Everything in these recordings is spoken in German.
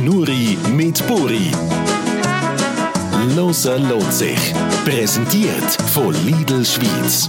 Schnurri mit Buri. Loser lohnt sich. Präsentiert von Lidl Schweiz.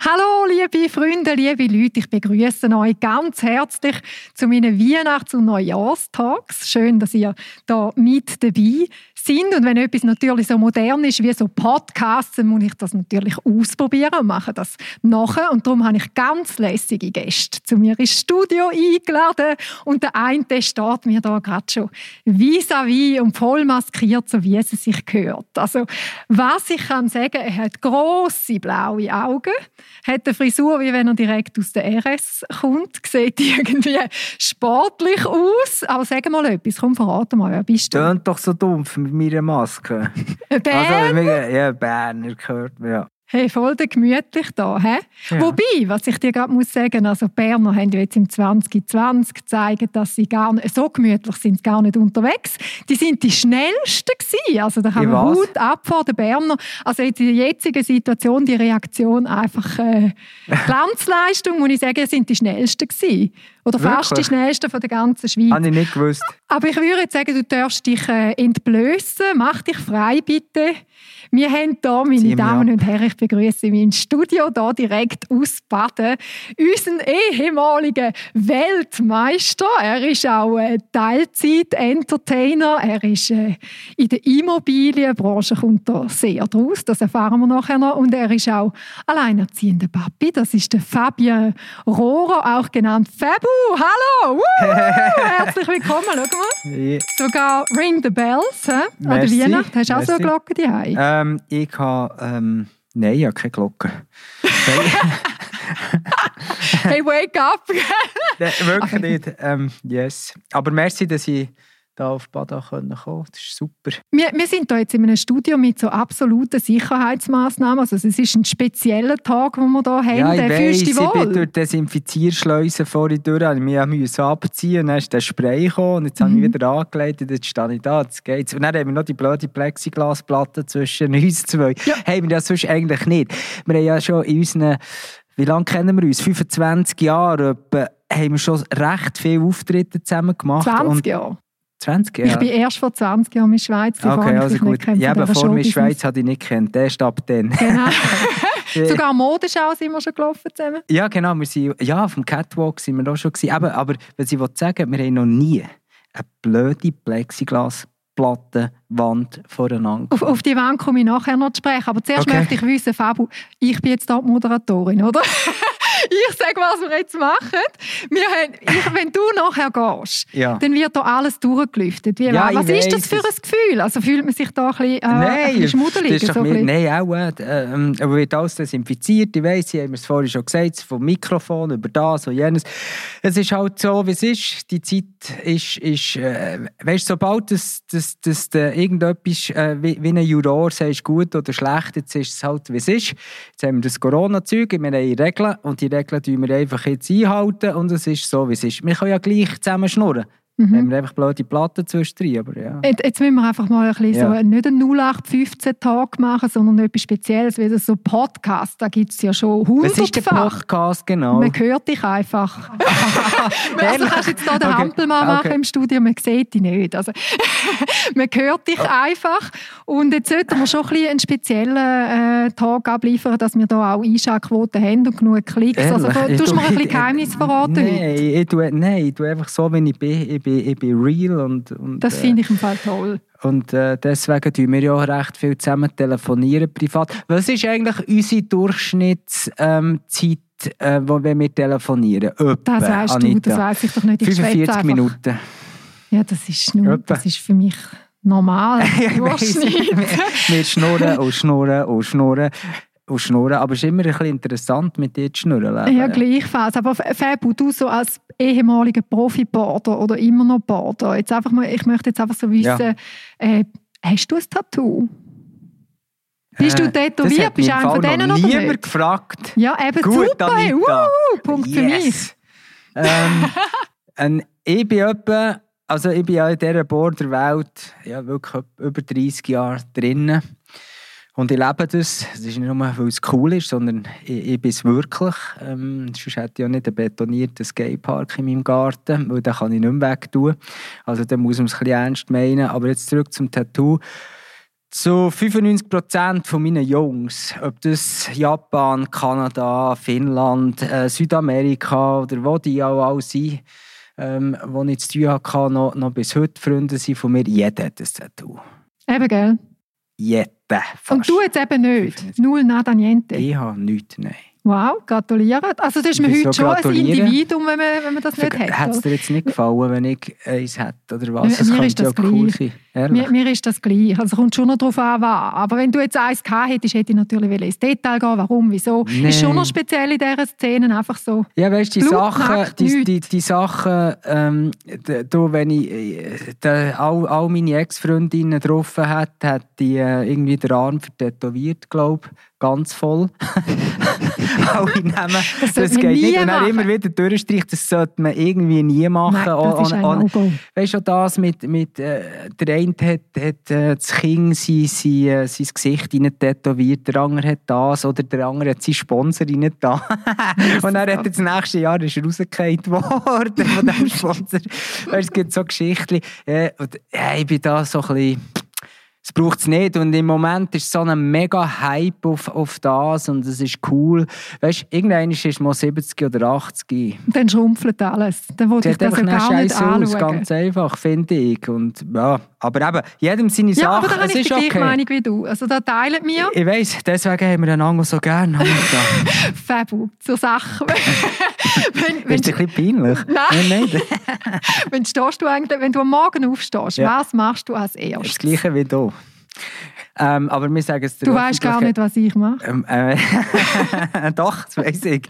Hallo, liebe Freunde, liebe Leute, ich begrüße euch ganz herzlich zu meinen Weihnachts- und Neujahrstags. Schön, dass ihr da mit dabei sind. Und wenn etwas natürlich so modern ist wie so Podcasts, dann muss ich das natürlich ausprobieren und mache das nachher. Und darum habe ich ganz lässige Gäste zu mir ins Studio eingeladen. Und der eine der steht mir da gerade schon vis-à-vis und voll maskiert, so wie es sich gehört. Also, was ich kann sagen, er hat grosse blaue Augen hat eine Frisur, wie wenn er direkt aus der RS kommt. Sieht irgendwie sportlich aus. Aber sag mal etwas, komm, verrate mal, wer bist du? Tönt doch so dumpf mit meiner Maske. Ein Berner? Also, ja, Berner gehört ja. Hey, voll der gemütlich da, hä? Ja. Wobei, was ich dir gerade muss sagen, also Berner haben jetzt im 2020 gezeigt, dass sie gar nicht, so gemütlich sind sie gar nicht unterwegs. Die sind die schnellsten gewesen. Also da man was? Hut ab vor den Berner. Also in der jetzigen Situation, die Reaktion einfach äh, Glanzleistung, muss ich sagen, sind die schnellsten gewesen. Oder fast die Wirklich? schnellsten von der ganzen Schweiz. Habe ich nicht gewusst. Aber ich würde jetzt sagen, du darfst dich äh, entblößen. Mach dich frei, bitte. Wir haben hier, meine Damen ab. und Herren, ich begrüße in meinem Studio hier direkt aus Baden unseren ehemaligen Weltmeister. Er ist auch äh, Teilzeit-Entertainer. Er ist äh, in der Immobilienbranche kommt er sehr draus. Das erfahren wir nachher noch. Und er ist auch alleinerziehender Papi. Das ist der Fabien Rohrer, auch genannt Fabu. Hallo! Woo! Herzlich willkommen. Schau mal. Ja. Sogar Ring the Bells. Hä? An der Merci. Weihnacht hast du auch so eine. Glocke daheim. Ähm, ich habe... Ähm, nein, ich habe keine Glocke. Hey, wake up! nein, wirklich nicht. Ähm, yes. Aber merci, dass ich da auf Bada kommen konnte. Das ist super. wir, wir sind hier jetzt in einem Studio mit so absoluten Sicherheitsmaßnahmen. Also es ist ein spezieller Tag, den wir hier haben. Ja, ich weiss, ich bin wohl? durch die Desinfizierschleuse vorhin durch, habe ich mich musste abziehen und dann ist der Spray gekommen und jetzt habe Mhm. ich wieder angelegt und jetzt stehe ich da, jetzt geht's. Und dann haben wir noch die blöde Plexiglasplatte zwischen uns zwei. Ja. Haben wir ja sonst eigentlich nicht. Wir haben ja schon in unseren, wie lange kennen wir uns? 25 Jahre etwa, haben wir schon recht viele Auftritte zusammen gemacht. 20 und Jahre. 20 Jahre? Ich bin erst vor 20 Jahren in der Schweiz. Die Okay, also gut. Ja, aber vor mir. Schweiz habe ich nicht kennt. Erst ab dann. Genau. Sogar Modenschau sind wir schon gelaufen zusammen. Ja, genau. Wir sind, ja, dem Catwalk sind wir auch schon. Gewesen. Aber, aber was ich sagen, wir haben noch nie eine blöde Plexiglasplattenwand voreinander. Auf, auf die Wand komme ich nachher noch zu sprechen. Aber zuerst Okay. möchte ich wissen, Fabu, ich bin jetzt die Moderatorin, oder? ich sage, was wir jetzt machen. Wir haben, ich, wenn du nachher gehst, Ja. dann wird da alles durchgelüftet. Wie, Ja, was ich ist das für ein. Gefühl? Also fühlt man sich da ein bisschen, äh, ein Nein, schmuddelig? so mir, nein, auch. Äh, ähm, aber wird alles desinfiziert. Ich weiss, Sie haben es vorhin schon gesagt, vom Mikrofon über das und jenes. Es ist halt so, wie es ist. Die Zeit ist, ist äh, weißt, sobald das, das, das, das irgendetwas äh, wie, wie ein Juror sagst, gut oder schlecht, jetzt ist es halt, wie es ist. Jetzt haben wir das Corona-Zeug, wir haben Regeln und die Regeln tun wir einfach jetzt einhalten und es ist so, wie es ist. Wir können ja gleich zusammen schnurren. Mhm. Haben wir einfach blöde Platten zwischendrin, aber ja. Jetzt, jetzt müssen wir einfach mal ein bisschen Ja. so, nicht einen 0815-Tag machen, sondern etwas Spezielles, wie so Podcast. Da gibt es ja schon Was ist der hundertfach. Podcast genau? Man hört dich einfach. also kannst jetzt hier den Okay. Hampelmann machen Okay. im Studio, man sieht dich nicht. Also, man hört dich einfach. Und jetzt sollten wir schon ein bisschen einen speziellen äh, Tag abliefern, dass wir da auch Einschaltquoten haben und genug Klicks. Also Ehrlich? tust du mir ein bisschen Geheimnis verraten Nein, ich tue, nein, ich tue einfach so, wie ich bin. Ich bin, ich bin real und, und, Das äh, finde ich im Fall toll. und äh, deswegen tun wir ja auch recht viel zusammen telefonieren privat. Was ist eigentlich unsere Durchschnittszeit, ähm, äh, wo wenn wir telefonieren? Etwa, Das weißt du, Anita? das weiß ich doch nicht. Ich schwätze 45 einfach. Minuten. Ja, das ist, nur, Etwa. das ist für mich normal. Durchschnitt. wir schnurren und schnurren und schnurren und schnurren. Aber es ist immer ein bisschen interessant, mit dir zu schnurren. Ja, gleichfalls. Aber Fabu, du so als ehemaliger Profi-Border oder immer noch Border, jetzt einfach mal, ich möchte jetzt einfach so wissen, Ja. äh, hast du ein Tattoo? Bist du Äh, tätowiert? Bist du einer von denen noch oder niemand nicht? gefragt. Ja, eben Gut, super. Hey, uh, Punkt für mich. Yes. ähm, ich bin etwa, also ich bin ja in dieser Borderwelt ja, wirklich über 30 Jahre drinnen. Und ich lebe das. Es ist nicht nur, weil es cool ist, sondern ich, ich bin es wirklich. Ähm, sonst hätte ich ja nicht einen betonierten Skatepark in meinem Garten, weil den kann ich nicht mehr wegtun. Also da muss man es ein bisschen ernst meinen. Aber jetzt zurück zum Tattoo. Zu 95 Prozent von meinen Jungs, ob das Japan, Kanada, Finnland, äh, Südamerika oder wo die auch alle sind, ähm, wo ich zu tun hatte, noch, noch bis heute Freunde sind von mir, jeder hat ein Tattoo. Eben, gell? Jeder. Fast. Und du jetzt eben nicht? Null nada niente? Ich habe nichts, nein. Wow, gratulieren. Also das ist Wieso heute schon ein? Individuum, wenn man, wenn man das nicht hat. Hat es dir jetzt nicht gefallen, wenn ich eins hätte, oder was? Mir- Das mir könnte ja cool gleich. sein. Mir, mir ist das gleich. Also kommt schon noch darauf an, was. Aber wenn du jetzt eins gehabt hättest, hätte ich natürlich ins Detail gehen. Warum, wieso? Nee. Ist schon noch speziell in dieser Szene einfach so. Ja, weißt du, die Sachen, die, die, die Sachen, ähm, d- du, wenn ich da, all, all meine Ex-Freundinnen getroffen hat, hat die äh, irgendwie den Arm vertätowiert, glaube ich, ganz voll. Alle nehmen, das, man geht nicht. Und dann immer wieder durchstreicht, das sollte man irgendwie nie machen. Nein, das ist ein No-Go. Weißt du, das mit, mit äh, der eine hat, hat äh, das Kind sein, sein, äh, sein Gesicht rein tätowiert, der andere hat das oder der andere hat seinen Sponsor rein da. Und dann hat er das nächste Jahr ist er rausgefallen worden von diesem Sponsor. Es gibt so Geschichten. Äh, und, ja, ich bin da so ein bisschen... Es braucht es nicht. Und im Moment ist so ein mega Hype auf, auf das und es ist cool. Weißt du, irgendwann ist es mal 70 oder 80. Und dann schrumpelt alles. Dann wollte ich das einfach gar nicht scheiße aus, anschauen. ganz einfach, finde ich. Und, ja, aber eben, jedem seine ja, aber da habe es ich ist die gleiche okay. Meinung wie du. Also da teilen wir Ich weiss, deswegen haben wir einander so gerne. Fabu zur Sache. wenn, wenn, Ist dir ein bisschen peinlich? Nein. Nein, nicht. wenn, stehst du eigentlich, wenn du am Morgen aufstehst, Ja. was machst du als erstes? Das Gleiche wie du. Ähm, aber wir sagen es der Du weißt gar nicht, was ich mache. Ähm, äh, doch, das weiss ich.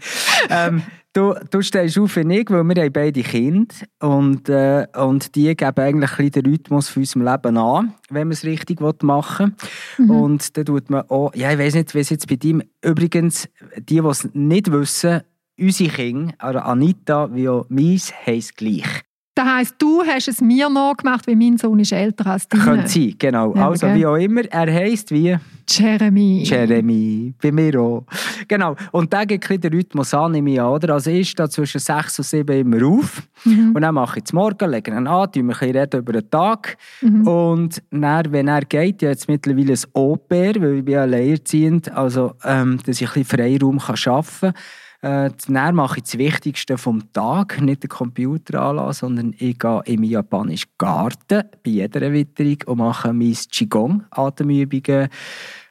Ähm, du, du stehst auf wie ich, weil wir haben beide Kinder und, äh, und die geben eigentlich ein den Rhythmus für unserem Leben an, wenn man es richtig machen will. Mhm. Und dann tut man auch, ja, ich weiss nicht, wie es jetzt bei dir, übrigens, die, die es nicht wissen, unsere Kinder, also Anita wie auch meins, haben es gleich. Das heisst, du hast es mir nachgemacht, weil mein Sohn ist älter als deine. Könnte sein, genau. Ja, also gell. wie auch immer, er heisst wie... Jeremy. Jeremy, bei mir auch. Genau. Und der geht ein den Rhythmus an, nehme ich an, oder? Also ich stehe zwischen 6 und 7 immer auf. Mhm. Und dann mache ich es morgen, lege ihn an, tue ein bisschen reden über den Tag. Mhm. Und dann, wenn er geht, ich habe jetzt mittlerweile ein Au-pair, weil ich bin alleinerziehend, also ähm, dass ich ein bisschen Freiraum kann arbeiten kann. Äh, dann mache ich das Wichtigste vom Tag, nicht den Computer anlassen, sondern ich gehe in meinen japanischen Garten bei jeder Witterung und mache mein Qigong, Atemübungen,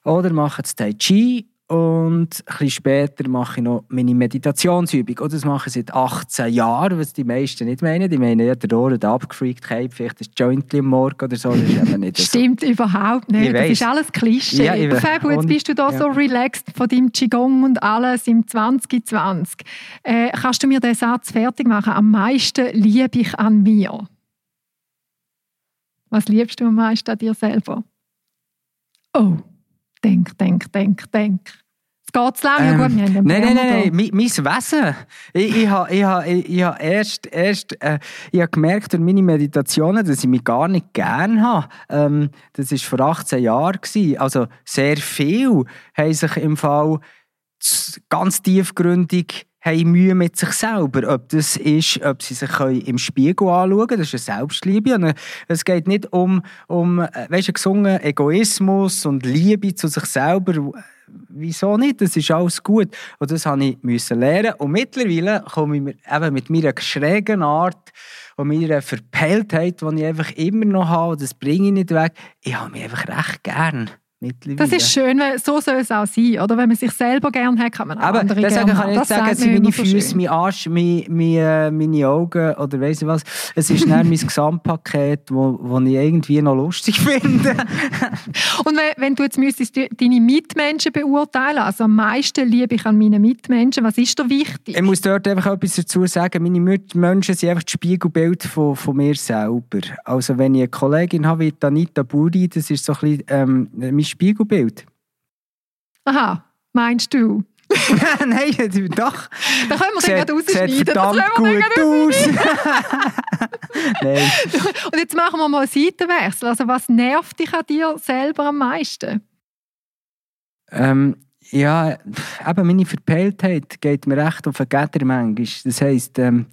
oder mache das Tai Chi und ein bisschen später mache ich noch meine Meditationsübung. Und das mache ich seit 18 Jahren, was die meisten nicht meinen. Die meinen, ja, der Ohren abgefreakt, vielleicht ein Jointli am Morgen oder so. Das ist eben nicht so. Stimmt überhaupt nicht. Ich Das weiss. ist alles Klischee. Ja, Fabu, jetzt bist du da ja. so relaxed von deinem Qigong und alles im 2020. Äh, kannst du mir den Satz fertig machen? Am meisten liebe ich an mir. Was liebst du am meisten an dir selber? Oh, denk, denk, denk, denk. Es geht zu lange. ja, gut, wir haben ja Ähm, nein, nein, nein, nein, mein, Wesen. Ich, ich habe ich ha, ich, ich ha erst, erst äh, ich hab gemerkt durch meine Meditationen, dass ich mich gar nicht gerne habe. Ähm, das war vor 18 Jahren. gewesen. Also sehr viel haben sich im Fall ganz tiefgründig haben Mühe mit sich selber. Ob das ist, ob sie sich im Spiegel anschauen können, das ist eine Selbstliebe. Und äh, es geht nicht um, um äh, weißt du, gesungen Egoismus und Liebe zu sich selber. Wieso nicht? Das ist alles gut. Und das habe ich müssen lernen. Und mittlerweile komme ich eben mit meiner schrägen Art und meiner Verpeiltheit, die ich einfach immer noch habe, das bringe ich nicht weg. Ich habe mich einfach recht gern. Das ist schön, weil so soll es auch sein. Oder? Wenn man sich selber gerne hat, kann man auch Aber andere deswegen kann ich nicht sagen, es sind meine so Füße, mein Arsch, mein, mein, äh, meine Augen oder weiss ich was. Es ist dann mein Gesamtpaket, wo, wo ich irgendwie noch lustig finde. Und wenn, wenn du jetzt müsstest de- deine Mitmenschen beurteilen, also am meisten liebe ich an meinen Mitmenschen, was ist dir wichtig? ich muss dort einfach etwas dazu sagen. Meine Mitmenschen sind einfach das Spiegelbild von, von mir selber. Also wenn ich eine Kollegin habe wie Anita Buri, das ist so ein bisschen ähm, Spiegelbild. Aha, meinst du? Nein, doch. Da können wir dann gerade rausschneiden. Das können wir gut. Nein. Und jetzt machen wir mal einen Seitenwechsel. Also was nervt dich an dir selber am meisten? Ähm, ja, eben meine Verpeiltheit geht mir recht auf den Geder manchmal. Das heisst, ähm,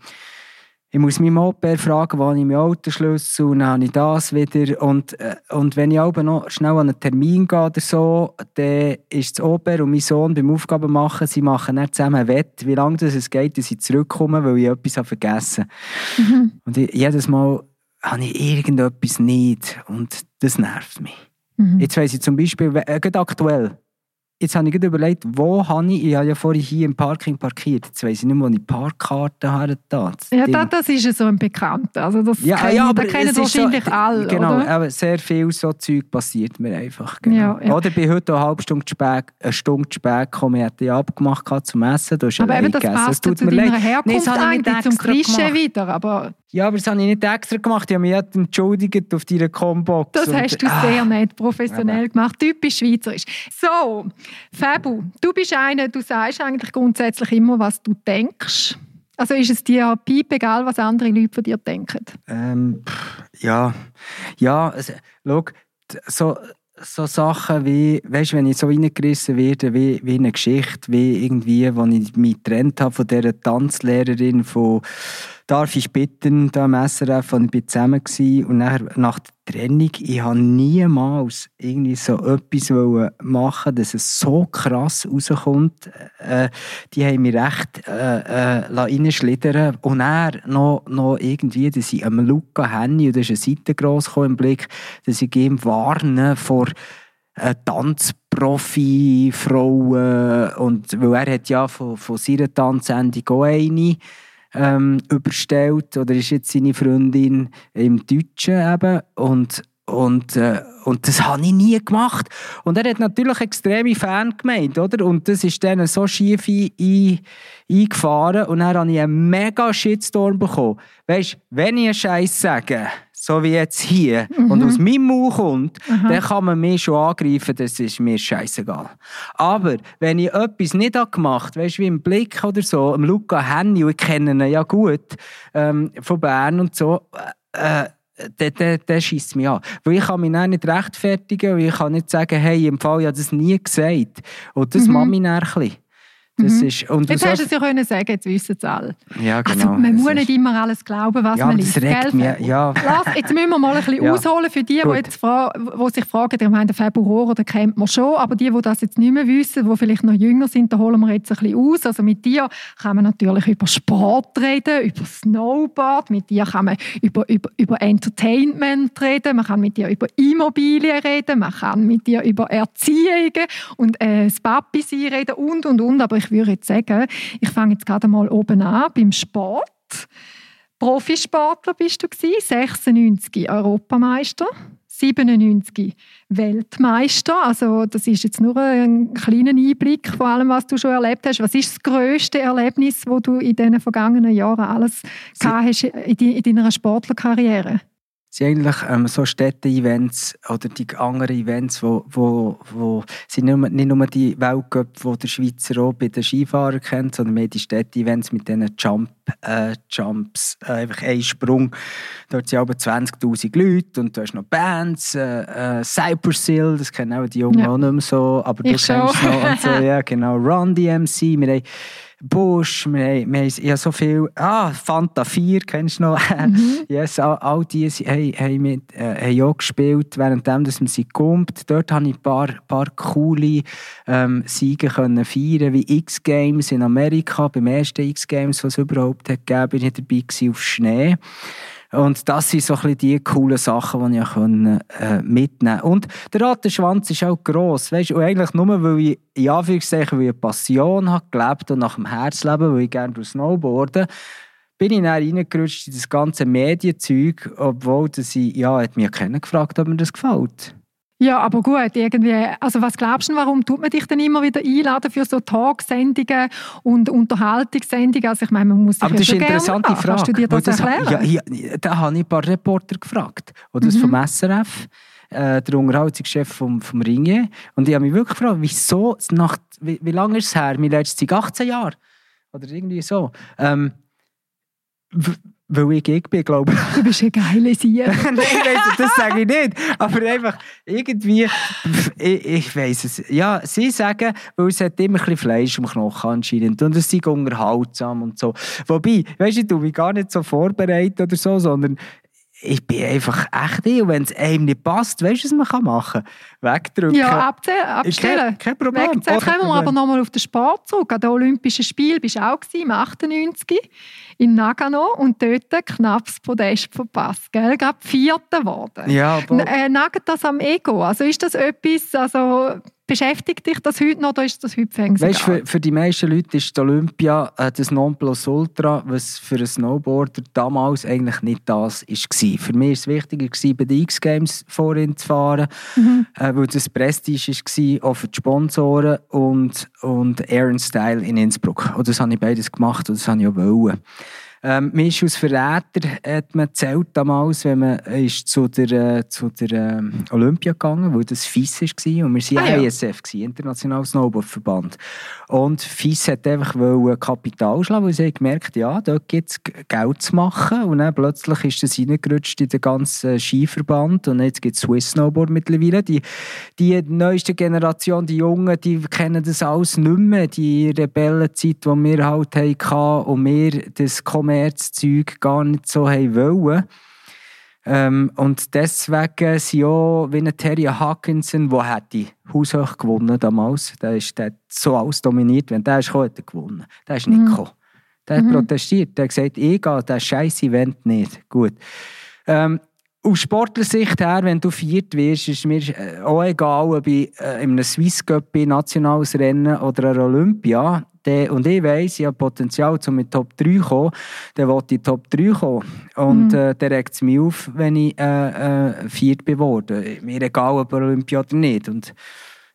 ich muss meinem Opa fragen, wann ich meinen Autoschlüssel und dann habe ich das wieder. Und, äh, und wenn ich aber noch schnell an einen Termin gehe oder so, dann ist das Opa und mein Sohn beim Aufgaben machen, sie machen dann zusammen Wett, wie lange das es geht, dass sie zurückkommen, weil ich etwas habe vergessen habe. Mhm. Und ich, jedes Mal habe ich irgendetwas nicht und das nervt mich. Mhm. Jetzt weiss ich zum Beispiel, äh, aktuell, Jetzt habe ich gerade überlegt, wo habe ich, ich habe ja vorhin hier im Parking parkiert, jetzt weiss ich nicht mehr, wo ich Parkkarte habe. Ja, das, das ist ja so ein Bekannter. Also das ja, kennen, ja, aber das kennen wahrscheinlich so, alle, Genau, oder? aber sehr viel so Zeug passiert mir einfach. Genau. Ja, ja. Oder ich bin heute eine halbe Stunde spät, eine Stunde spät gekommen, ich hatte ja abgemacht zum Essen, du hast Aber eben, das gegessen. passt tut zu mir deiner leid. Herkunft nee, eigentlich zum Klischee wieder, aber... Ja, aber das habe ich nicht extra gemacht. Ich habe mich entschuldigt auf deiner Combox. Das hast du ah, sehr nett professionell gemacht. Typisch schweizerisch. So, Fabu, du bist einer, du sagst eigentlich grundsätzlich immer, was du denkst. Also ist es dir piep egal, was andere Leute von dir denken? Ähm, ja, ja, also, schau, so, so Sachen wie, weißt du, wenn ich so reingerissen werde, wie, wie eine Geschichte, wie irgendwie, wo ich mich getrennt habe von dieser Tanzlehrerin von darf ich bitten, da im SRF, und ich bin zusammen gewesen, und nachher, nach der Trennung, ich habe niemals irgendwie so etwas machen dass es so krass rauskommt. Äh, die haben mich recht äh, äh, reinschlittern. Und er noch, noch irgendwie, dass ich am Luca Henny, und da ist eine Seite gross im Blick, dass ich ihm warne vor äh, Tanzprofi-Frauen. Und weil er hat ja von, von seiner Tanzsendung auch eine ähm, überstellt oder ist jetzt seine Freundin im Deutschen eben und und, äh, und das habe ich nie gemacht. Und er hat natürlich extreme Fan gemeint, oder? Und das ist dann so schief ein, eingefahren und dann habe ich einen mega Shitstorm bekommen. Weißt du, wenn ich einen Scheiß sage, so wie jetzt hier, mhm. und aus meinem Mund kommt, mhm. dann kann man mich schon angreifen, das ist mir scheißegal. Aber wenn ich etwas nicht gemacht habe, weißt du, wie im Blick oder so, im Luca Henny, und ich kenne ihn ja gut, ähm, von Bern und so, äh, der, der, der schießt mich an. Weil ich kann mich dann nicht rechtfertigen, weil ich kann nicht sagen, hey, im Fall, ich habe das nie gesagt. Und das mhm. macht mich dann ein bisschen. Das mhm. ist, und jetzt hast du es ja können sagen, jetzt wissen es alle. Ja, also, genau. Also man muss nicht immer alles glauben, was ja, man liest. Regt ja. Lass, jetzt müssen wir mal ein bisschen ja. ausholen für die, die, jetzt die sich fragen, ich meine, den Februar oder kennt man schon, aber die, die das jetzt nicht mehr wissen, die vielleicht noch jünger sind, da holen wir jetzt ein bisschen aus. Also mit dir kann man natürlich über Sport reden, über Snowboard, mit dir kann man über, über, über Entertainment reden, man kann mit dir über Immobilien reden, man kann mit dir über Erziehungen und äh, das Papi sein reden und, und, und, aber ich ich würde jetzt sagen, ich fange jetzt gerade mal oben an beim Sport. Profisportler bist du gewesen, 96 Europameister, 97 Weltmeister. Also das ist jetzt nur ein kleiner Einblick von allem, was du schon erlebt hast. Was ist das größte Erlebnis, wo du in den vergangenen Jahren alles Sie hast in deiner Sportlerkarriere? Sind eigentlich ähm, so Städte-Events oder die anderen Events, wo, wo, wo sind nicht nur, nicht nur die Weltcup, die der Schweizer auch bei den Skifahrern kennt, sondern mehr die Städte-Events mit diesen Jump, äh, Jumps, äh, einfach ein Sprung. Dort sind aber 20'000 Leute und du hast noch Bands, äh, äh, Cypress Hill, das kennen auch die Jungen ja. auch nicht mehr so, aber du ich kennst schon. noch und so, ja genau, Run DMC, wir haben Bush, wir wir haben ja so viel, ah, Fanta 4, kennst du noch? Mhm. yes, all, all die haben, haben, mit, äh, haben auch gespielt, währenddem dass man sie kommt. Dort konnte ich ein paar, paar coole ähm, Siege können feiern, wie X-Games in Amerika, beim ersten X-Games, was es überhaupt hat gegeben, bin ich dabei auf Schnee. Und das sind so ein bisschen die coolen Sachen, die ich äh, mitnehmen konnte. Und der Rattenschwanz ist auch gross. Weißt, und eigentlich nur, weil ich in Anführungszeichen ich Passion habe gelebt und nach dem Herz lebe, weil ich gerne Snowboarden bin ich dann reingerutscht in das ganze Medienzeug, obwohl dass ich, ja, hat mich keiner gefragt, ob mir das gefällt. Ja, aber gut, irgendwie, also was glaubst du, warum tut man dich denn immer wieder einladen für so Talksendungen und Unterhaltungssendungen? Also ich meine, man muss sich aber ja das ist eine interessante Frage. Kannst du dir das, das erklären? Ja, ja, da habe ich ein paar Reporter gefragt. Oder mhm. vom SRF, äh, der Unterhaltungschef vom, vom Ringe. Und ich habe mich wirklich gefragt, wieso, nach, wie, wie lange ist es her? Mein letztes 18 Jahre. Oder irgendwie so. Ähm, weil ich bin, glaube ich. Du bist Sieg. Nein, weiss, das sage ich nicht. Aber einfach irgendwie, ich, ich weiß es. Ja, sie sagen, weil es hat immer ein bisschen Fleisch im Knochen anscheinend und es ist unterhaltsam und so. Wobei, weißt du, ich mich gar nicht so vorbereitet oder so, sondern ich bin einfach echt ich. Und wenn es einem nicht passt, weißt du, was man machen kann? Wegdrücken. Ja, abstellen. Kein, kein Problem. Wegzählen. Kommen wir aber nochmal auf den Sport zurück. An den Olympischen Spielen bist du auch im 98 in Nagano und dort knapp das Podest verpasst. Gell? Gerade Vierter geworden. Ja, aber... Äh, nagt das am Ego? Also ist das etwas, also Beschäftigt dich das heute noch oder ist das heute fängst Weißt, für, für die meisten Leute ist die Olympia äh, das Nonplusultra, was für einen Snowboarder damals eigentlich nicht das war. Für mich war es wichtiger, bei den X-Games vorhin zu fahren, mhm. äh, weil das Prestige war, auch für die Sponsoren und, und Aaron Style in Innsbruck. Und das habe ich beides gemacht und das habe ich auch wollen. Ähm, mir ist als Verräter hat man zählt damals, wenn man ist zu der, äh, zu der äh, Olympia gegangen, wo das FIS war und wir waren ah, ja. ISF, International Snowboardverband. Und FIS hat einfach Kapital schlagen, weil sie haben gemerkt, ja, dort gibt es Geld zu machen und dann plötzlich ist das reingerutscht in den ganzen Skiverband und jetzt gibt es Swiss Snowboard mittlerweile. Die, die neueste Generation, die Jungen, die kennen das alles nicht mehr, die Rebellenzeit, die wir halt hatten und wir das Kommerzzeug gar nicht so haben wollen. Ähm, und deswegen sind auch wie ein Terry Hawkinson, der hätte haushoch gewonnen damals. Der ist der so alles dominiert. Wenn der ist gekommen, hat er gewonnen. Der ist nicht mhm. gekommen. Der hat mhm. protestiert. Der hat gesagt, ich gehe das scheiß Event nicht. Gut. Ähm, aus Sportlersicht her, wenn du viert wirst, ist mir äh, auch egal, ob ich äh, in einem Swiss Cup bin, nationales Rennen oder einer Olympia der, und ich weiss, ich habe Potenzial, um in Top 3 zu kommen, dann will ich Top 3 kommen. Und mhm. äh, dann regt es mich auf, wenn ich äh, äh, viert geworden Mir egal, ob Olympia oder nicht. Und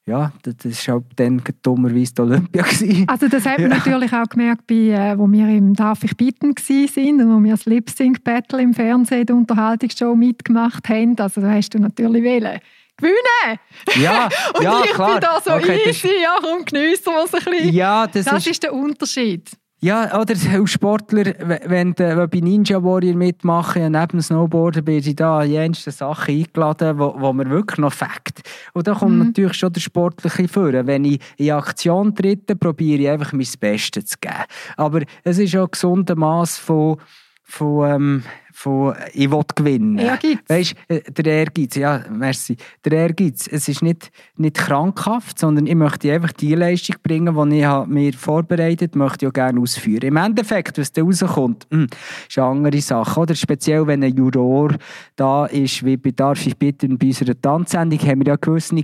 ja, das war halt dann dummerweise die Olympia. Also das hat man ja. natürlich auch gemerkt, bei, äh, wo wir im «Darf ich bitten» waren und wo wir das Lip-Sync-Battle im Fernsehen, die Unterhaltungsshow mitgemacht haben. Also da hast du natürlich wählen gewinnen. Ja, und ja, ich klar. bin da so okay, easy, das... ja, komm, geniessen wir es ein bisschen. Ja, das, das ist... ist der Unterschied. Ja, oder als Sportler, wenn du bei Ninja Warrior mitmachen, neben dem Snowboarden bin ich da jenste Sachen eingeladen, wo, wo mir wirklich noch fängt. Und da kommt mhm. natürlich schon der Sportliche vor. Wenn ich in Aktion trete, probiere ich einfach mein Bestes zu geben. Aber es ist auch ein gesunder Maß von, von ähm, von «Ich will gewinnen». Ehrgeiz. Weißt, äh, der Ehrgeiz, ja, merci. Der Ehrgeiz, es ist nicht, nicht krankhaft, sondern ich möchte einfach die Leistung bringen, die ich mir vorbereitet habe, möchte ich auch gerne ausführen. Im Endeffekt, was da rauskommt, mh, hm, ist eine andere Sache. Oder speziell, wenn ein Juror da ist, wie bei «Darf ich bitten» bei unserer Tanzsendung, haben wir ja gewisse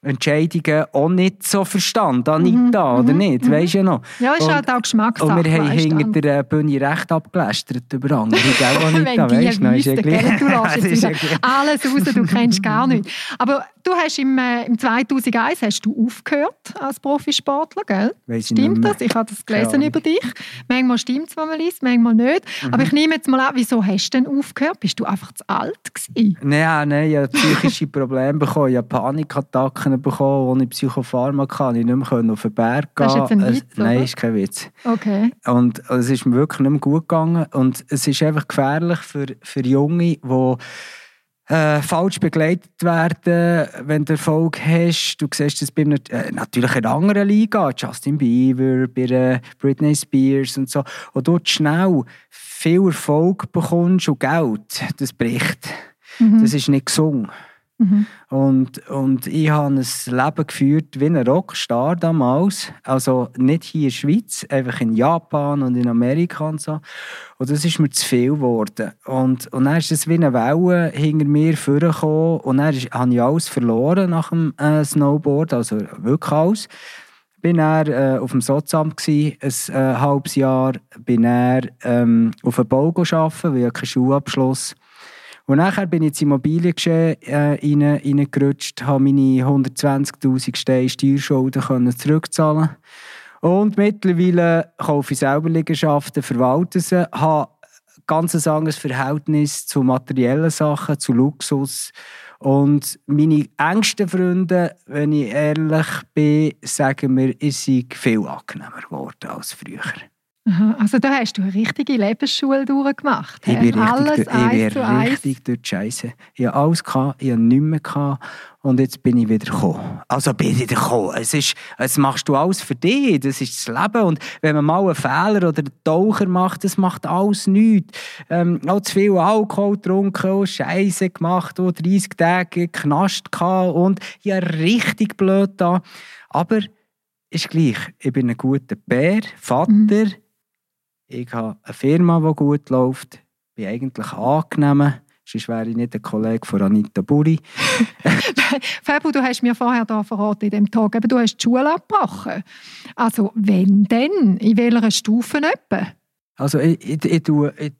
Entscheidungen auch nicht so verstanden, Anita, mhm, oder mhm, nicht? Mhm. Weißt du ja noch? Ja, ist und, halt auch Geschmackssache. Und wir haben hinter der Bühne recht abgelästert über andere, gell, Anita? weißt du, ist ja gleich. Du lässt jetzt alles raus, du kennst gar nichts. Aber du hast im, äh, im 2001 hast du aufgehört als Profisportler, gell? Weiss stimmt das? Ich habe das gelesen über dich. Manchmal stimmt es, wenn man liest, manchmal nicht. Mhm. Aber ich nehme jetzt mal an, wieso hast du denn aufgehört? Bist du einfach zu alt gewesen? Nein, nein, ich habe psychische Probleme bekommen. Ich habe Panikattacken bekommen, ohne Psychopharmaka. Ich nicht mehr auf den Berg gehen. Das ist jetzt ein Witz, es, Nein, ist kein Witz. Okay. Und es ist mir wirklich nicht mehr gut gegangen. Und es ist einfach gefährlich für, für Junge, die äh, falsch begleitet werden, wenn du Erfolg hast. Du siehst das bei einer, äh, natürlich in anderen Liga, Justin Bieber, bei äh, Britney Spears und so, wo du schnell viel Erfolg bekommst und Geld, das bricht. Mhm. Das ist nicht gesungen. Mhm. Und, und ich habe ein Leben geführt wie ein Rockstar damals. Also nicht hier in der Schweiz, einfach in Japan und in Amerika und so. Und das ist mir zu viel geworden. Und, und dann ist es wie eine Welle hinter mir vorgekommen. Und dann habe ich alles verloren nach dem äh, Snowboard, also wirklich alles bin er äh, auf dem Sozam ein äh, halbes Jahr, bin er ähm, auf einem Bau arbeiten, weil ich keinen Schulabschluss hatte und nachher bin ich ins Immobiliengeschäft äh, reingerutscht, habe meine 120'000 Steine Steuerschulden zurückzahlen Und mittlerweile kaufe ich selber Liegenschaften, verwalte sie, habe ganz ein anderes Verhältnis zu materiellen Sachen, zu Luxus. Und meine engsten Freunde, wenn ich ehrlich bin, sagen mir, ich sei viel angenehmer geworden als früher. Aha, also da hast du eine richtige Lebensschule durchgemacht. Ich bin Alles ich eins zu bin richtig durch die Scheisse. Ich hatte alles, gehabt, ich hatte nichts mehr gehabt, und jetzt bin ich wieder gekommen. Also bin ich wieder gekommen. Es, ist, es machst du alles für dich, das ist das Leben. Und wenn man mal einen Fehler oder einen Taucher macht, das macht alles nichts. Ähm, auch zu viel Alkohol getrunken, auch Scheisse gemacht, auch 30 Tage Knast gehabt und ich habe richtig blöd da. Aber ist gleich, ich bin ein guter Bär, Vater, Mhm. Ich habe eine Firma, die gut läuft, bin eigentlich angenehm. Sonst wäre ich nicht ein Kollege von Anita Buri. Fabu, du hast mir vorher da verraten in dem Tag, eben, du hast die Schule abgebrochen. Also wenn denn? In welcher Stufe etwa? Also ich, ich, ich, ich,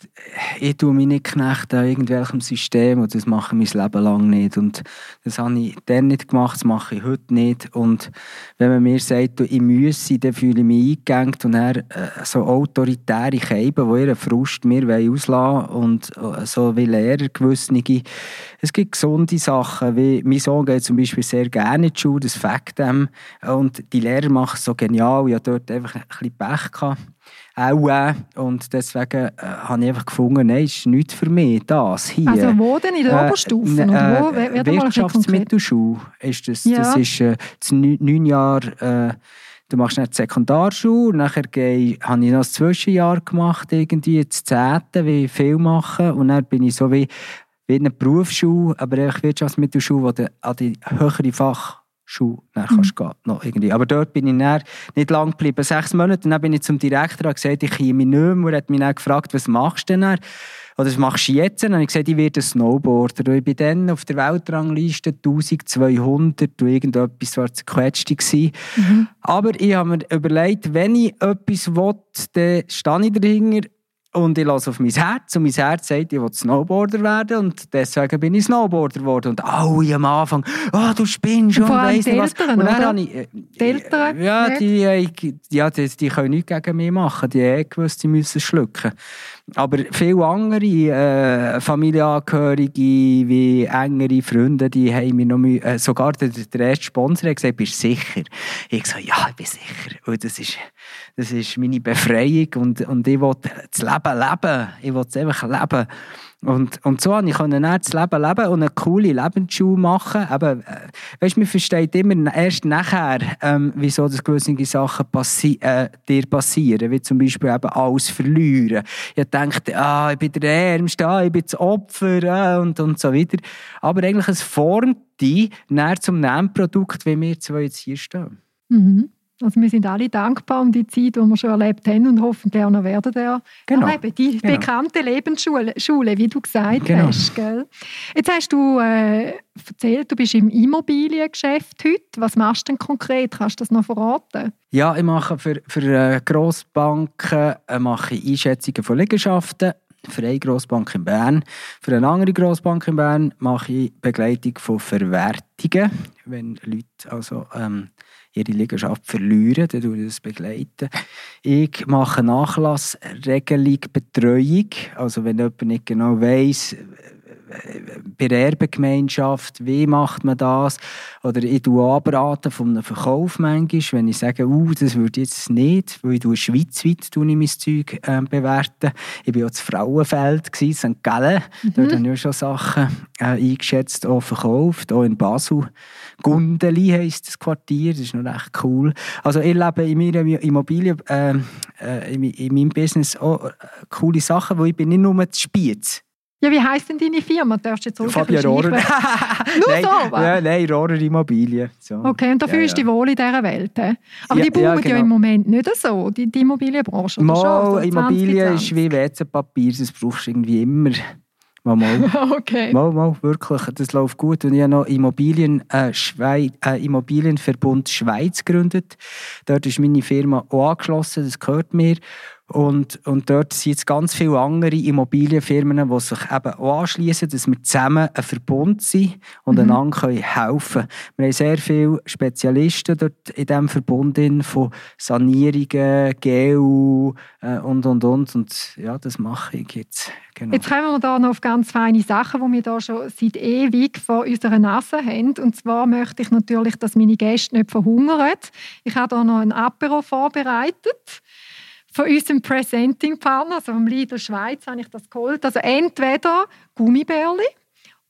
ich tue mich nicht knechten an irgendwelchem System und das mache ich mein Leben lang nicht. Und das habe ich dann nicht gemacht, das mache ich heute nicht. Und wenn man mir sagt, ich müsse, dann fühle ich mich eingegängt und dann äh, so autoritäre Keiben, die ihren Frust mir auslassen und äh, so wie Lehrer gewisse. Es gibt gesunde Sachen, wie mein Sohn geht zum Beispiel sehr gerne in die Schule, das fängt ihm. Und die Lehrer machen es so genial, ich hatte dort einfach ein bisschen Pech gehabt auch. Äh, und deswegen äh, habe ich einfach gefunden, nein, es ist nichts für mich, das hier. Also wo denn? In der Oberstufe? Äh, wo? äh, Wer- ein? Wirtschaftsmittelschule ist das. Ja. Das ist äh, das neun, Jahre... Äh, Du machst dann die Sekundarschule, nachher gehe, habe ich noch das Zwischenjahr gemacht, irgendwie das Zehnte, wie viel machen. Und dann bin ich so wie, wie in einer Berufsschule, aber einfach Wirtschaftsmittelschule, wo du an die höhere Fachschule dann kannst gehen, noch irgendwie. Aber dort bin ich dann nicht lang geblieben, sechs Monate. Und dann bin ich zum Direktor und gesagt, ich komme nicht mehr. Und er hat mich dann gefragt, was machst du denn dann? Oder was machst du jetzt? Und dann habe ich gesagt, ich werde ein Snowboarder. Und ich bin dann auf der Weltrangliste 1200 und irgendetwas war zerquetscht. gewesen. Aber ich habe mir überlegt, wenn ich etwas will, dann stehe ich dahinter und ich lasse auf mein Herz. Und mein Herz sagt, ich will Snowboarder werden. Und deswegen bin ich Snowboarder geworden. Und alle am Anfang, oh, du spinnst weiss nicht die was. Und dann habe ich, äh, Die Eltern Ja, die, äh, ja die, die können nichts gegen mich machen. Die haben gewusst, sie müssen schlucken. Aber viele andere äh, Familienangehörige, wie engere Freunde, die haben mir noch äh, sogar der, der erste Sponsor hat gesagt, bist du sicher? Ich gesagt, ja, ich bin sicher. Und das ist, das ist meine Befreiung und, und ich will das Leben leben. Ich will es einfach leben. Und, und so konnte ich dann das Leben leben und eine coole Lebensschule machen. Eben, äh, weißt, man versteht immer erst nachher, ähm, wieso das gewisse Sachen passi äh, dir passieren. Wie zum Beispiel eben alles verlieren. Ich dachte, ah, ich bin der Ärmste, ah, ich bin das Opfer äh, und, und so weiter. Aber eigentlich es formt dich näher zum Nebenprodukt, wie wir zwei jetzt hier stehen. Mhm. Also wir sind alle dankbar um die Zeit, die wir schon erlebt haben und hoffentlich auch noch werden er Genau. erleben. Die Genau. bekannte Lebensschule, Schule, wie du gesagt Genau. hast. Gell? Jetzt hast du äh, erzählt, du bist im Immobiliengeschäft heute. Was machst du denn konkret? Kannst du das noch verraten? Ja, ich mache für, für äh, Grossbanken äh, mache ich Einschätzungen von Liegenschaften. Für eine Grossbank in Bern. Für eine andere Grossbank in Bern mache ich Begleitung von Verwertungen. Wenn Leute also, ähm, ihre Liegenschaft verlieren, dann tue ich das begleiten. Ich mache Nachlassregelung, Betreuung. Also wenn jemand nicht genau weiss, bei der Erbengemeinschaft, wie macht man das? Oder ich tue anberaten von einem Verkauf manchmal, wenn ich sage, uh, das würde jetzt nicht, weil ich tue schweizweit tue ich mein Zeug äh, bewerten. Ich war auch zu Frauenfeld, gewesen, St. Gallen. Dort habe ich auch schon Sachen äh, eingeschätzt, auch verkauft, auch in Basel. Gundeli heisst das Quartier, das ist noch recht cool. Also ich lebe in meiner Immobilie, äh, äh, in, in meinem Business auch äh, coole Sachen, weil ich bin nicht nur zu Spiez. Ja, wie heisst denn deine Firma? Darfst du jetzt zurück Fabian Rohrer. Nur nein, so, was? Ja, nein, Rohrer Immobilien. So. Okay, und da Ja, ja. dich wohl in dieser Welt. Aber Ja, die boomen ja, ja, genau. im Moment nicht so, die, die Immobilienbranche. Mal, So Immobilien 2020. ist wie WC-Papier, das brauchst du irgendwie immer. Mal, mal. Okay. Mal, mal, wirklich, das läuft gut. Und ich habe noch Immobilien, äh, Schweiz, äh, Immobilienverbund Schweiz gegründet. Dort ist meine Firma auch angeschlossen, das gehört mir. Und, und dort sind jetzt ganz viele andere Immobilienfirmen, die sich eben auch anschließen, dass wir zusammen ein Verbund sind und Mhm. einander können helfen können. Wir haben sehr viele Spezialisten dort in diesem Verbund von Sanierungen, GU äh, und, und, und. Und ja, das mache ich jetzt. Genau. Jetzt kommen wir da noch auf ganz feine Sachen, die wir da schon seit ewig vor unserer Nase haben. Und zwar möchte ich natürlich, dass meine Gäste nicht verhungern. Ich habe da noch ein Apero vorbereitet. Von unserem Presenting-Partner, also vom Lidl Schweiz, habe ich das geholt. Also entweder Gummibärli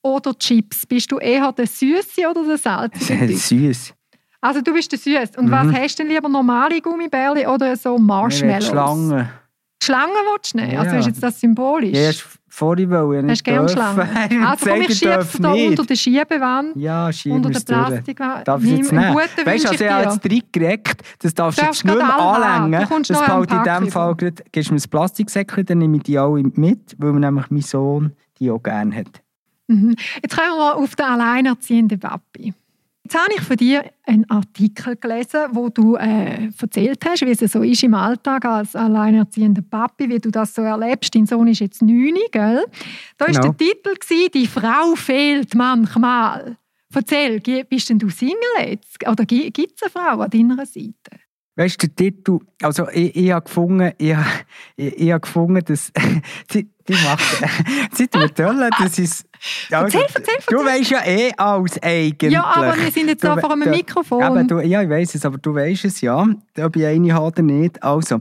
oder Chips. Bist du eher der Süße oder der Salzige? Süß. Also du bist der Süß. Und was Mhm. hast du denn lieber, normale Gummibärli oder so Marshmallows? Schlangen. Die Schlangen willst du nehmen? Also Ja. ist jetzt das symbolisch? Ja, erst vorhin wollte ich Hast du gerne dürfen. Schlangen? Also komm, ich schiebe da nicht. unter der Schiebewand. Ja, schieben unter der es durch. Plastik. Darf ich jetzt nehmen? Guten Weißt du, also ich habe jetzt reingeregt, das darfst du jetzt nicht mehr anlängen. Das behalte in dem Fall gerade, gibst du mir ein Plastiksäckchen, dann nehme ich die alle mit, weil nämlich mein Sohn die auch gerne hat. Mhm. Jetzt kommen wir auf den alleinerziehenden Papi. Jetzt habe ich von dir einen Artikel gelesen, wo du äh, erzählt hast, wie es so ist im Alltag als alleinerziehender Papi, wie du das so erlebst. Dein Sohn ist jetzt neun, gell? Da war Genau. der Titel, gewesen, «Die Frau fehlt manchmal». Erzähl, bist denn du Single jetzt? Oder gibt es eine Frau an deiner Seite? Weißt du, der Titel, also ich, ich habe gefunden, ich, ich, ich habe gefunden, dass sie, die macht, sie tut toll, das ist... Also, Erzähl, erzähl, Du weißt ja eh alles eigentlich. Ja, aber wir sind jetzt Du einem du- Mikrofon. Eben, du, ja, ich weiß es, aber du weißt es ja, ob ich eine habe oder nicht. Also,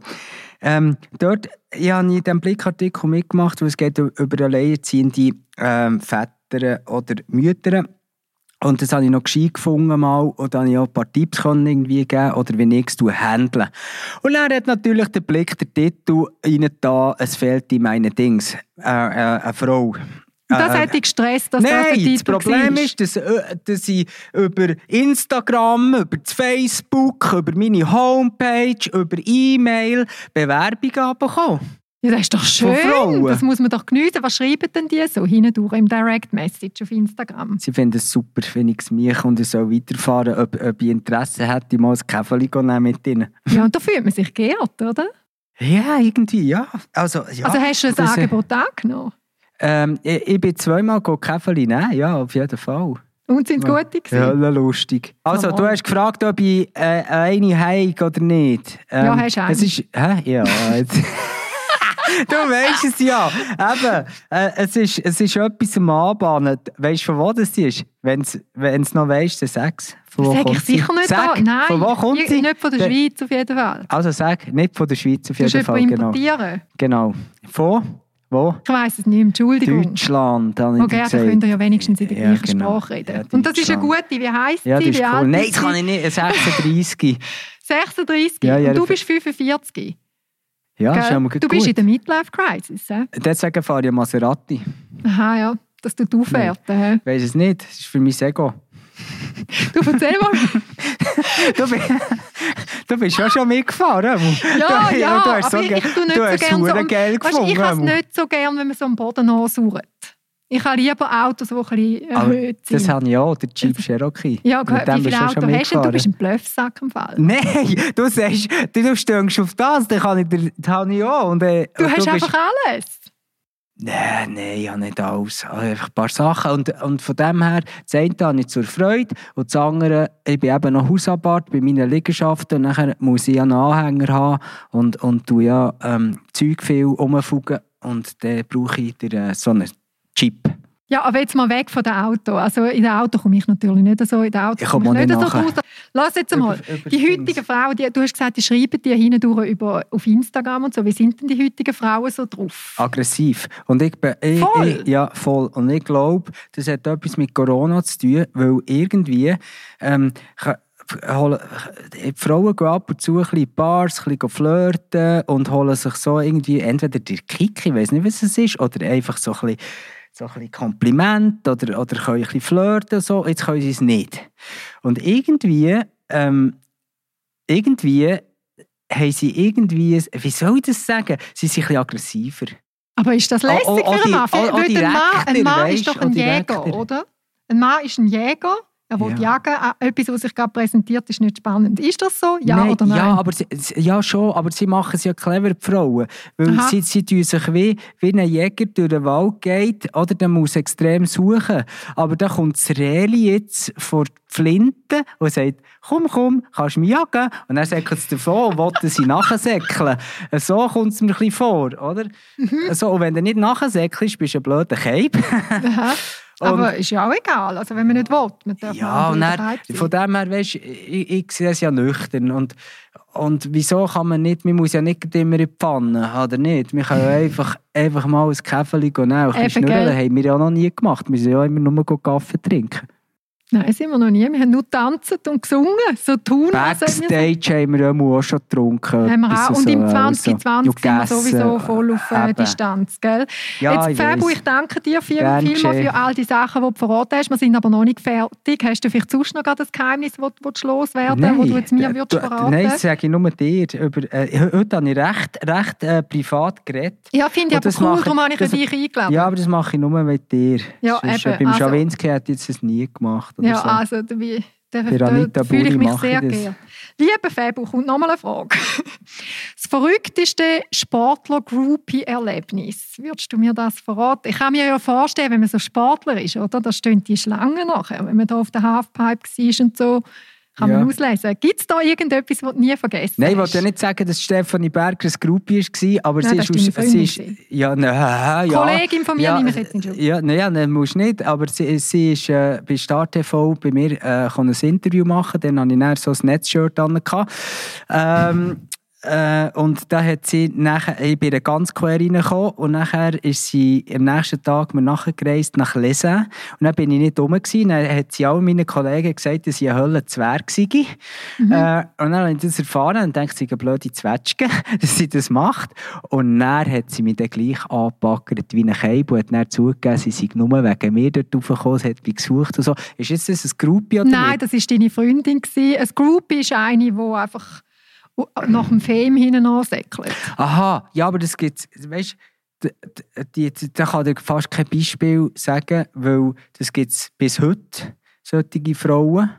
ähm, dort ich habe ich in diesem Blickartikel mitgemacht, wo es geht über alleinerziehende ähm, Väter oder Mütter. Und das habe ich noch gescheit gefunden mal und dann habe ich auch ein paar Tipps können irgendwie geben oder wie ich es handle. Und dann hat natürlich der Blick der Titel rein da, es fehlt in meinen Dings, äh, äh, eine Frau. Das Äh, hat dich gestresst, dass das der Nein, Titel das Problem war. ist, dass, äh, dass ich über Instagram, über das Facebook, über meine Homepage, über E-Mail Bewerbungen bekomme. Ja, das ist doch schön. Das muss man doch geniessen. Was schreiben denn die so hindurch im Direct Message auf Instagram? Sie finden es super, wenn ich es mich und ich soll weiterfahren ob, ob ich Interesse hätte, mal ein Käferli mit ihnen. Ja, und da fühlt man sich geehrt, oder? Ja, irgendwie, ja. Also, ja also hast du das, das, äh, Angebot angenommen? Ähm, ich, ich bin zweimal Käferli nehmen, ja, auf jeden Fall. Und sind es Ja. gute Ja, gewesen? lustig. Also, du hast gefragt, ob ich äh, eine heig oder nicht. Ähm, Ja, hast du eine. Es ist, hä? Ja. du weißt es ja. Eben, äh, es, ist, es ist etwas am Anbahnen. Weißt du, von wo das ist? Wenn es noch weißt, dann sag es. Von wo Sag ich sicher nicht sag. Nein, Von wo kommt ich- sie? nicht von der Schweiz auf jeden Fall. Also sag, nicht von der Schweiz auf Du jeden Fall. jemanden Genau. importieren. genau. Von? Wo? Ich weiss es nicht, Entschuldigung. Deutschland, habe ich Okay, gesagt. könnt ihr ja wenigstens in der Ja, gleichen genau. Sprache reden. Ja, Und das ist eine gute. Wie heisst Ja, sie? Wie cool. Nein, das kann ich nicht. 36. 36. Ja, ja, und du bist 45. Ja, gell? ist schon mal du gut. bist in der Midlife-Crisis. hä? Deswegen fahre ich Maserati. Aha, ja. Das tut aufwerten. hä? Weiß es nicht. Das ist für mein Ego. Du erzähl mal. Du, bi- du bist ja schon mitgefahren. Ja, du, ja, du hast aber so, ich, ich tue nicht so gerne so... geil gefunden. ich habe es nicht so gerne, wenn man so am Boden ansauert. Ich habe lieber Autos, die ein bisschen erhöht sind. Das habe ich auch, der Jeep Cherokee. ja, Mit wie viele bist du Autos hast du? Du bist ein Bluffsack im Fall. Nein, du sagst, du, du stehst auf das, dann kann ich, das habe ich auch. Und, äh, Du und hast bist- einfach alles. Nein, nein, ich habe nicht alles. Ich habe Einfach ein paar Sachen. Und, und von dem her, das eine habe ich zur Freude und das andere, ich bin eben noch Hausarbeit bei meinen Liegenschaften und nachher muss ich ja einen Anhänger haben und, und tu ja ähm, Zeug viel umfugen und dann brauche ich dir, äh, so einen Chip. Ja, aber jetzt mal weg von dem Auto. Also in dem Auto komme ich natürlich nicht so. In dem Auto Ich komme ich nicht nicht so nachher. raus. Lass jetzt. Über- über Die heutigen Frauen, die, du hast gesagt, die schreiben dir hindurch über, auf Instagram und so. Wie sind denn die heutigen Frauen so drauf? Aggressiv. Und ich bin, ich, Voll? Ich, ja, voll. Und ich glaube, das hat etwas mit Corona zu tun, weil irgendwie ähm, holen- die Frauen gehen ab und zu ein bisschen in Bars, ein bisschen flirten und holen sich so irgendwie entweder der Kick, ich weiß nicht, was es ist, oder einfach so ein bisschen, so ein bisschen Kompliment oder, oder können ein bisschen flirten. So. Jetzt können sie es nicht. Und irgendwie, ähm, irgendwie haben sie irgendwie, wie soll ich das sagen, sie sind ein bisschen aggressiver. Aber ist das lässig Oh, oh, für einen Mann? oh, oh, ein Mann, ein Mann weisst, ist doch ein Jäger, oder? Ein Mann ist ein Jäger. Er will Ja. jagen. Ah, Etwas, was sich gerade präsentiert, ist nicht spannend. Ist das so? Ja nein, oder nein? Ja, aber sie, ja, schon, aber sie machen es ja clever, die Frauen. Weil Aha. sie, sie tun sich wie, wie ein Jäger durch den Wald geht, oder der muss extrem suchen. Aber dann kommt das Reli jetzt vor die Flinte und sagt, komm, komm, kannst du mich jagen? Und dann sagt es davon und will sie nachsäckeln. So kommt es mir ein bisschen vor, oder? Mhm. So, und wenn du nicht nachsäckelst, bist du ein blöder Keib. Aber ist ja auch egal, also wenn man nicht will. Man darf ja, und dann, von dem her, weißt, ich, ich sehe es ja nüchtern. Und, und wieso kann man nicht, man muss ja nicht immer in die Pfanne, oder nicht? Wir können einfach, einfach mal ein Käferchen nehmen. Ein bisschen schnurren haben wir ja noch nie gemacht. Wir sind ja immer nur Kaffee trinken. Nein, sind wir noch nie. Wir haben nur tanzt und gesungen. So tun, Backstage haben wir auch schon getrunken. Haben wir auch. Und im 2020 so. sind wir sowieso voll auf äh, Distanz. Gell? Ja, Jetzt, Fabu, ich danke dir viel, vielmals für all die Sachen, die du verraten hast. Wir sind aber noch nicht fertig. Hast du vielleicht sonst noch das Geheimnis, das du loswerden willst, das du jetzt mir würdest verraten Nein, das sage ich nur dir. Über, äh, heute habe ich recht, recht äh, privat geredet. Ja, finde ich aber cool, mache, darum habe ich das, dich eingeladen. Ja, aber das mache ich nur mit dir. Ja, Sonst, eben, beim also, Schawinski hätte ich das nie gemacht ja, so. also dabei, da, da fühle ich mich sehr geehrt. Liebe Fabu, kommt nochmal eine Frage. Das verrückteste Sportler-Groupie-Erlebnis. Würdest du mir das verraten? Ich kann mir ja vorstellen, wenn man so Sportler ist, oder? Da stehen die Schlangen nachher, wenn man da auf der Halfpipe war und so. Kann ja. man auslesen. Gibt es da irgendetwas, was du nie vergessen Nein, ich wollte ja nicht sagen, dass Stefanie Berger ein Groupie war, aber nein, sie ist... Aus, sie ist ja, nein, ja. Kollegin von mir, ja, nehme ich jetzt nicht Ja, nein, nein, musst nicht, aber sie, sie ist äh, bei Start TV bei mir äh, ein Interview machen, dann hatte ich dann so ein Netzshirt an. Ähm, äh, und da hat sie nachher, ich bin ganz quer reingekommen und nachher ist sie am nächsten Tag mir nachgereist nach Lesen und dann bin ich nicht dumm gewesen. Dann hat sie all meinen Kollegen gesagt, dass ich ein Höllenzwerg sei. Mhm. Äh, und dann habe ich das erfahren und dachte, sie eine blöde Zwetschge, dass sie das macht. Und dann hat sie mich dann gleich angepackert wie ein Keib und hat dann zugegeben, sie sei nur wegen mir dort raufgekommen, sie hat mich gesucht und so. Ist jetzt das ein Groupie oder Nein, nicht? das war deine Freundin. Ein Groupie ist eine, die einfach nach dem Fame hinten ansäckelt. Aha, ja, aber das gibt weißt da kann ich fast kein Beispiel sagen, weil das gibt es bis heute, solche Frauen.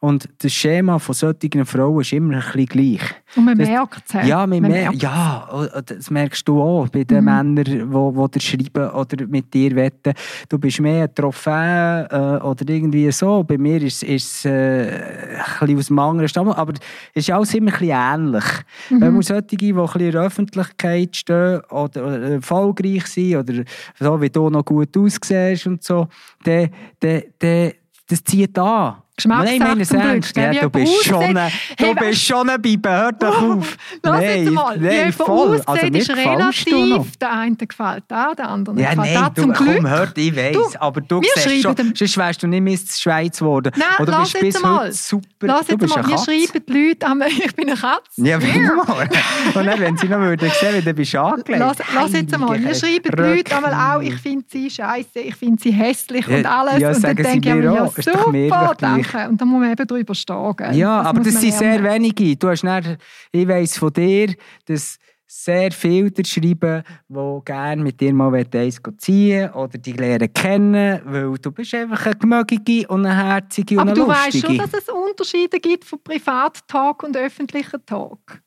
Und das Schema von solchen Frauen ist immer ein bisschen gleich. Und man merkt es. Ja, man man merkt, ja, das merkst du auch bei den mhm. Männern, die, die dir schreiben oder mit dir wetten. Du bist mehr ein Trophäe äh, oder irgendwie so. Bei mir ist es äh, ein bisschen aus dem anderen Stamm. Aber es ist alles immer ein bisschen ähnlich. Mhm. Wenn man solche, die ein bisschen in der Öffentlichkeit stehen oder, oder erfolgreich sind oder so wie du noch gut aussiehst und so, dann, dann, dann, das zieht an. Geschmackssache zum Glück. Ja, du bist schon, du hey, bist schon ein Hör doch auf. Lass nein, jetzt mal. Nein, voll. Also, ist relativ. Der eine gefällt da, der andere ja, gefällt nein, da. Zum du, Glück. Komm, hör, ich weiss, du, aber du siehst schon, dem... sonst wärst du nicht Miss Schweiz geworden. Nein, Oder lass bist jetzt mal. super. Lass jetzt mal. Wir schreiben die Leute, ich bin eine Katze. Ja, wie mal. Und dann, wenn sie noch würden sehen, bist du angelegt. Lass, lass jetzt mal. Wir schreiben die Leute einmal auch, ich finde sie scheiße, ich finde sie hässlich und alles. Ja, und dann denke ich mir, ja, super, danke. Und dann muss man eben darüber stehen. Gell? Ja, das aber das sind sehr wenige. Du hast dann, ich weiss von dir, dass sehr viele schreiben, die gerne mit dir mal eins ziehen oder die lernen kennen, weil du bist einfach eine gemögige und eine herzige und eine Aber du weißt schon, dass es Unterschiede gibt von Privat-Talk und öffentlichen Talk.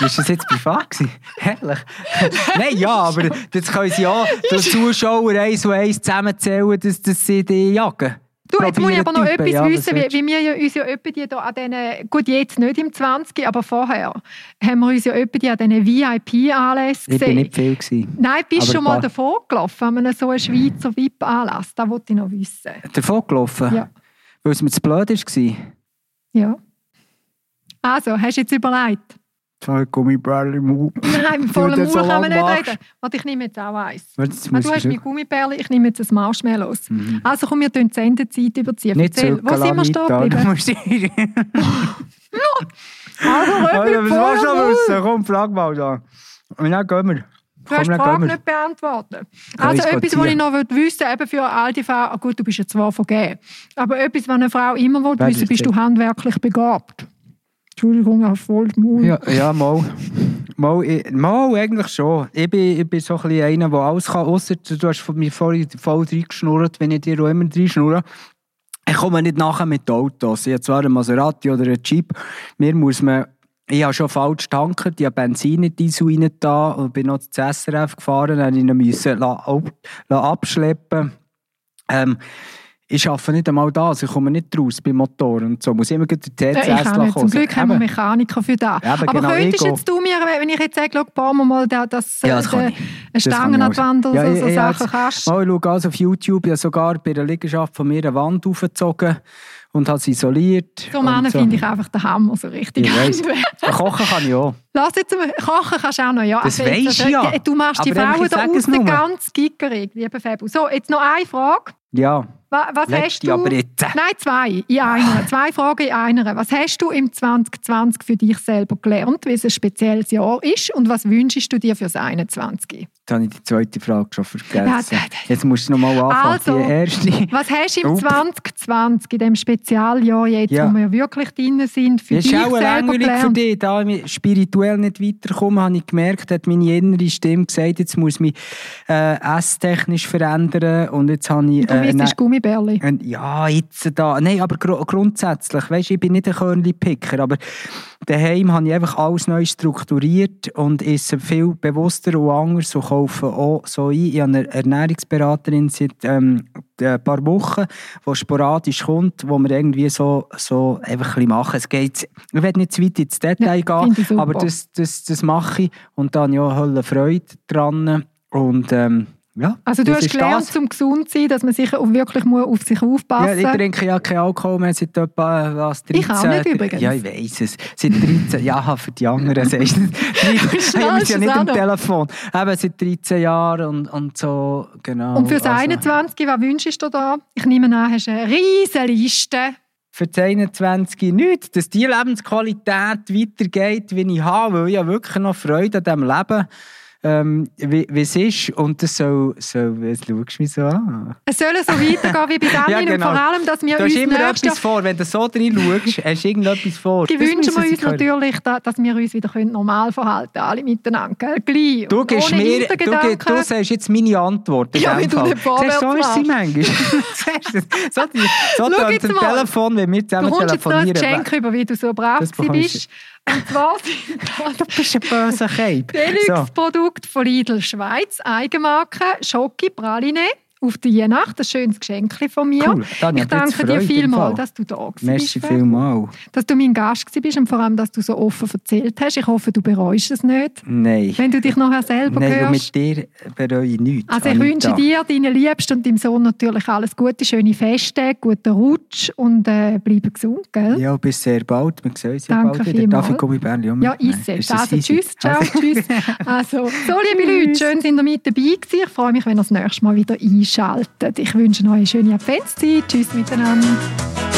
Ist das jetzt privat gewesen? Herrlich. Nein, ja, aber jetzt können sie ja den Zuschauer eins und eins zusammenzählen, dass, dass sie die jagen. Du, jetzt muss ich aber noch etwas ja, wissen, wie, wie, wir ja uns ja die da an diesen, gut jetzt nicht im 20, aber vorher, haben wir uns ja die an diesen VIP-Anlässen gesehen. Ich war nicht viel. Gewesen. Nein, bist du schon mal davon gelaufen, an einem so einen Schweizer VIP-Anlass? Das wollte ich noch wissen. Davon gelaufen? Ja. Weil es mir zu blöd war? Ja. Also, hast du jetzt überlegt? Zwei Gummibärchen im Mund. Nein, mit vollem Mund so kann man nicht machst. reden. Warte, ich nehme jetzt auch eins. Warte, ah, du hast mein Gummibärchen, ich nehme jetzt ein Marshmallows. Mhm. Also komm, wir die Sendezeit überziehen. Nicht Erzähl, wo sind wir stehen geblieben? also, also, was willst du wissen? Komm, frag mal da. Und dann gehen wir. Du hast die Frage nicht beantwortet. Also etwas, was ich noch wissen eben für all die Frauen, ah, gut, du bist ja zwar vergeben, aber etwas, was eine Frau immer will wissen, bist du handwerklich begabt? Entschuldigung, auf voll Mund. Ja, ja mal. Mal, mal eigentlich schon. Ich bin, ich bin so ein bisschen einer, der alles kann, ausser du hast mir vorhin voll reingeschnurrt, wenn ich dir auch immer reinschnurre. Ich komme nicht nachher mit Autos. Ich habe zwar einen Maserati oder einen Jeep. Mir muss man ich habe schon falsch tanken, ich habe Benzin in rein da und bin noch zu SRF gefahren, dann musste ich ihn abschleppen. Ähm, ich arbeite nicht einmal da, also ich komme nicht raus beim Motor und so. Muss ich immer den TCS ja, ich nicht. Zum Glück haben wir. Mechaniker für das. Eben, Aber genau, könntest jetzt du mir, wenn ich jetzt sage, bauen wir mal da, das, Ja, das äh, eine Das kann Stangen an die Wand oder Ja, so, so ich Sachen jetzt- kannst. Mal, ich schaue also auf YouTube, habe sogar bei der Liegenschaft von mir eine Wand aufgezogen und habe sie isoliert. So Männer finde ich einfach den Hammer, so richtig. Kochen kann ich auch. Lass jetzt mal, kochen kannst du auch noch, ja. Das Also du ja. Du machst die Aber einfach, Frauen da außen nur. ganz gickerig, lieber Fabu. So, jetzt noch eine Frage. Ja, Was, was hast letzte du? aber jetzt. Nein, zwei in einer. Zwei Fragen in einer. Was hast du im 2020 für dich selber gelernt, wie es ein spezielles Jahr ist und was wünschst du dir fürs 21? Jetzt habe ich die zweite Frage schon vergessen. Ja, da- da- Jetzt musst du nochmal anfangen. Also, die erste. Was hast du im Upp. 2020, in dem Spezialjahr jetzt, Ja. wo wir wirklich drin sind, für Das dich ist auch selber langweilig für gelernt? dich. Da ich spirituell nicht weiterkomme, habe ich gemerkt, hat meine innere Stimme gesagt, jetzt muss ich mich äh, esstechnisch verändern. Und jetzt habe ich... Du äh, Gummibärli. Äh, Ja, jetzt da. Nein, aber gru grundsätzlich. Weißt, ich bin nicht ein Körnli-Picker, aber daheim habe ich einfach alles neu strukturiert und esse viel bewusster und anders und kaufe auch so ein. Ich habe eine Ernährungsberaterin seit ähm, ein paar Wochen, die sporadisch kommt, wo wir irgendwie so, so einfach ein machen. Es geht, ich will nicht zu weit ins Detail Ja, gehen, aber das, das, das mache ich und da habe ich auch Hölle Freude dran. Und ähm, ja, Also du hast gelernt, das. zum gesund zu sein, dass man sich wirklich muss auf sich Ja, aufpassen ich muss. trinke ja keinen Alkohol mehr seit etwa was, 13. Ich auch nicht übrigens. Ja, ich weiss es. Seit 13 Ja, für die anderen sagst du. Ich habe ist ja es nicht am. Telefon. Eben seit 13 Jahren und, und so, genau. Und fürs Also, 21, was wünschst du da? Ich nehme an, hast du eine riesige Liste. Für das 21 nichts. Dass die Lebensqualität weitergeht, wie ich habe, weil ich habe wirklich noch Freude an diesem Leben, ähm, wie, wie es ist. Und das soll, soll was schaust du mich so an? Es soll so weitergehen wie bei Daniel Ja, und genau. vor allem, dass wir Du uns hast immer etwas vor. Wenn du so drin schaust, hast du irgendetwas vor. Die Das wünschen wir uns natürlich, da- dass wir uns wieder normal verhalten können, alle miteinander. Gell? Gleich. Du und gibst mir, du, du sagst jetzt meine Antwort. in Ja, dem du Fall. Siehst du, So ist sie manchmal. Du, so so Schau jetzt mal. Telefon, wenn wir Du zusammen kommst jetzt noch ein telefonieren. Geschenk über, wie du so brav bist. Und zwar sind das Du bist ein böser. Deluxe-Produkt von Lidl Schweiz, Eigenmarke, Schoki Praline auf die Weihnacht, ein schönes Geschenk von mir. Cool, Tanja, ich danke dir vielmals, dass du da warst. Merci vielmals. Dass du mein Gast warst und vor allem, dass du so offen erzählt hast. Ich hoffe, du bereust es nicht, Nein. wenn du dich nachher selber Nein, hörst. mit dir bereue ich nichts. Also ich Anita. wünsche dir, deinen Liebsten und deinem Sohn natürlich alles Gute, schöne Feste, guten Rutsch und äh, bleibe gesund, gell? Ja, bis sehr bald. Wir sehen uns Danke bald wieder. vielmals. Darf ich Gummibärli um? Ja, ist es. Also tschüss, ciao, Also, tschüss. Also, so liebe Leute, schön sind ihr mit dabei gewesen. Ich freue mich, wenn ihr das nächste Mal wieder einschaltet. Ich wünsche euch eine schöne Adventszeit. Tschüss miteinander.